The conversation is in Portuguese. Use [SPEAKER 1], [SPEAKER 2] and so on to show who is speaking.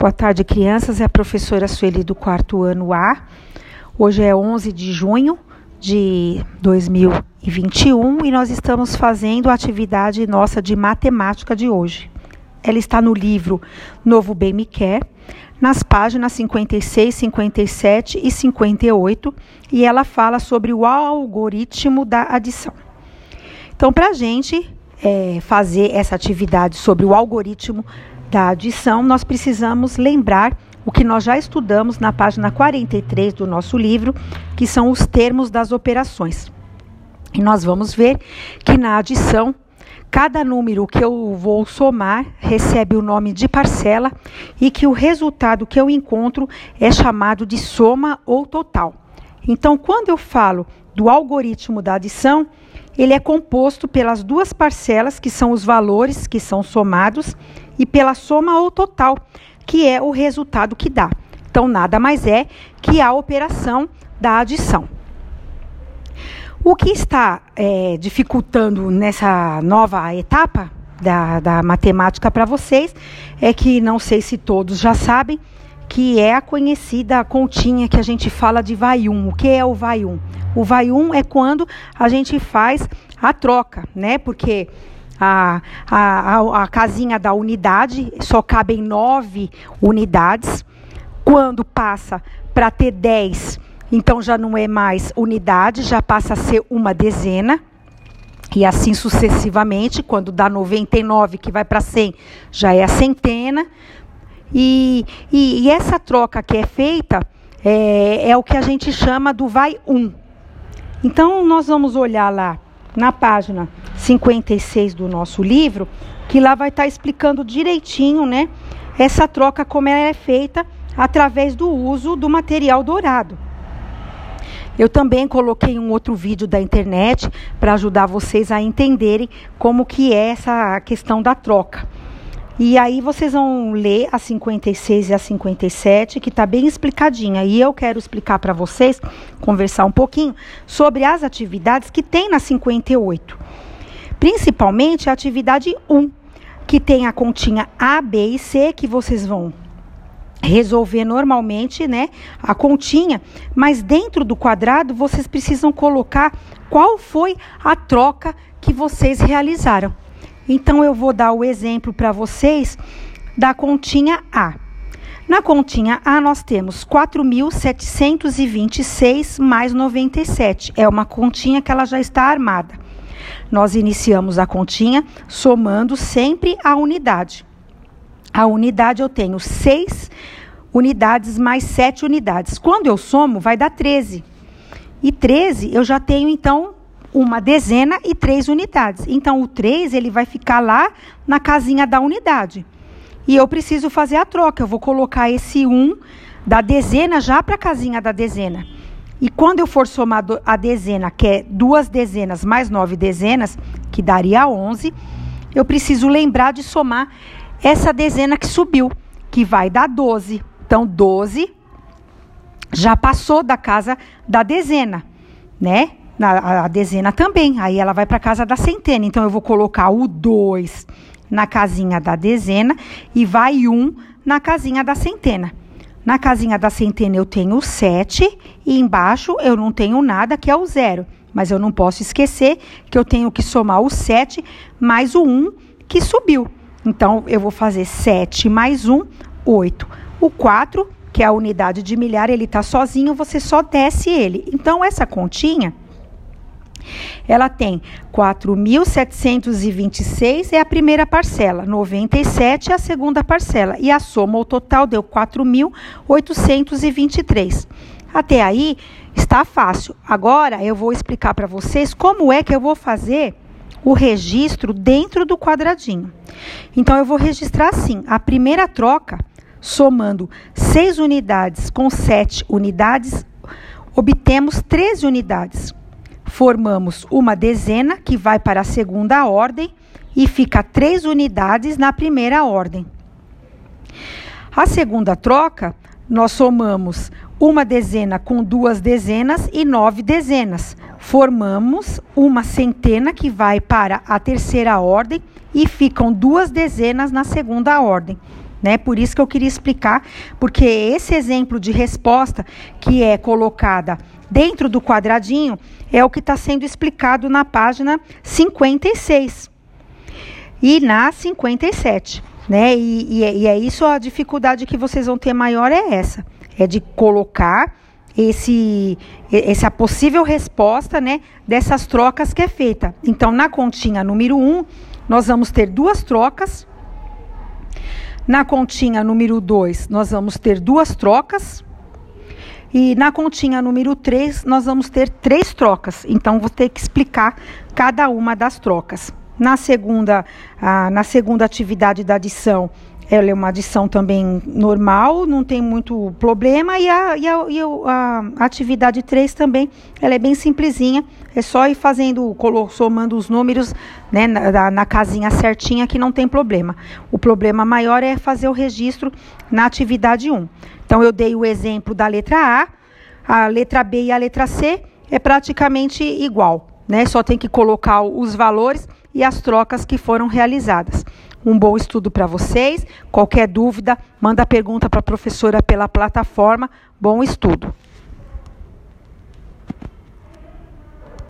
[SPEAKER 1] Boa tarde, crianças. É a professora Sueli do quarto ano A. Hoje é 11 de junho de 2021 e nós estamos fazendo a atividade nossa de matemática de hoje. Ela está no livro Novo Bem Me Quer, nas páginas 56, 57 e 58, e ela fala sobre o algoritmo da adição. Então, para a gente é, fazer essa atividade sobre o algoritmo da adição, nós precisamos lembrar o que nós já estudamos na página 43 do nosso livro, que são os termos das operações. E nós vamos ver que na adição, cada número que eu vou somar recebe o nome de parcela e que o resultado que eu encontro é chamado de soma ou total. Então, quando eu falo do algoritmo da adição, ele é composto pelas duas parcelas, que são os valores que são somados, e pela soma ou total, que é o resultado que dá. Então, nada mais é que a operação da adição. O que está é, dificultando nessa nova etapa da, da matemática para vocês é que, não sei se todos já sabem, que é a conhecida continha que a gente fala de vai um. O que é o vai um? O vai um é quando a gente faz a troca, né? Porque a, a, a, casinha da unidade só cabem nove unidades. Quando passa para ter dez, então já não é mais unidade, já passa a ser uma dezena. E assim sucessivamente, quando dá 99 que vai para 100, já é a centena. E, e, e, essa troca que é feita é, é o que a gente chama do vai um. Então, nós vamos olhar lá na página 56 do nosso livro, que lá vai estar tá explicando direitinho, né, essa troca como ela é feita através do uso do material dourado. Eu também coloquei um outro vídeo da internet para ajudar vocês a entenderem como que é essa questão da troca. E aí vocês vão ler a 56 e a 57, que está bem explicadinha. E eu quero explicar para vocês, conversar um pouquinho, sobre as atividades que tem na 58. Principalmente a atividade 1, que tem a continha A, B e C, que vocês vão resolver normalmente, né, a continha, mas dentro do quadrado vocês precisam colocar qual foi a troca que vocês realizaram. Então, eu vou dar o exemplo para vocês da continha A. Na continha A, nós temos 4.726 mais 97. É uma continha que ela já está armada. Nós iniciamos a continha somando sempre a unidade. A unidade eu tenho 6 unidades mais 7 unidades. Quando eu somo, vai dar 13. E 13 eu já tenho, então, uma dezena e três unidades. Então, o 3 ele vai ficar lá na casinha da unidade. E eu preciso fazer a troca. Eu vou colocar esse 1 da dezena já para a casinha da dezena. E quando eu for somar a dezena, que é duas dezenas mais nove dezenas, que daria 11, eu preciso lembrar de somar essa dezena que subiu, que vai dar 12. Então, 12 já passou da casa da dezena, né? Na, a dezena também. Aí ela vai para a casa da centena. Então eu vou colocar o 2 na casinha da dezena e vai um na casinha da centena. Na casinha da centena eu tenho o 7 e embaixo eu não tenho nada, que é o zero. Mas eu não posso esquecer que eu tenho que somar o 7 mais o 1 que subiu. Então eu vou fazer 7 mais 1, 8. O 4, que é a unidade de milhar, ele está sozinho, você só desce ele. Então essa continha ela tem 4.726 é a primeira parcela, 97 é a segunda parcela e a soma o total deu 4.823. Até aí está fácil. Agora eu vou explicar para vocês como é que eu vou fazer o registro dentro do quadradinho. Então eu vou registrar assim: a primeira troca, somando 6 unidades com 7 unidades, obtemos 13 unidades formamos uma dezena que vai para a segunda ordem e fica três unidades na primeira ordem. A segunda troca, nós somamos uma dezena com duas dezenas e nove dezenas. Formamos uma centena que vai para a terceira ordem e ficam duas dezenas na segunda ordem. Né? Por isso que eu queria explicar, porque esse exemplo de resposta que é colocada dentro do quadradinho é o que está sendo explicado na página 56 e na 57. Né? E, e, é, e é isso a dificuldade que vocês vão ter maior é essa, é de colocar esse essa possível resposta, né, dessas trocas que é feita. Então, na continha número 1, um, nós vamos ter duas trocas. Na continha número 2, nós vamos ter duas trocas. E na continha número 3, nós vamos ter três trocas. Então, vou ter que explicar cada uma das trocas. Na segunda, ah, na segunda atividade da adição, ela é uma adição também normal, não tem muito problema. E a, e a, e a, a atividade 3 também, ela é bem simplesinha. É só ir fazendo, somando os números né, na, na casinha certinha que não tem problema. O problema maior é fazer o registro na atividade 1. Então, eu dei o exemplo da letra A, a letra B e a letra C é praticamente igual. Né? Só tem que colocar os valores e as trocas que foram realizadas. Um bom estudo para vocês. Qualquer dúvida, manda pergunta para a professora pela plataforma. Bom estudo.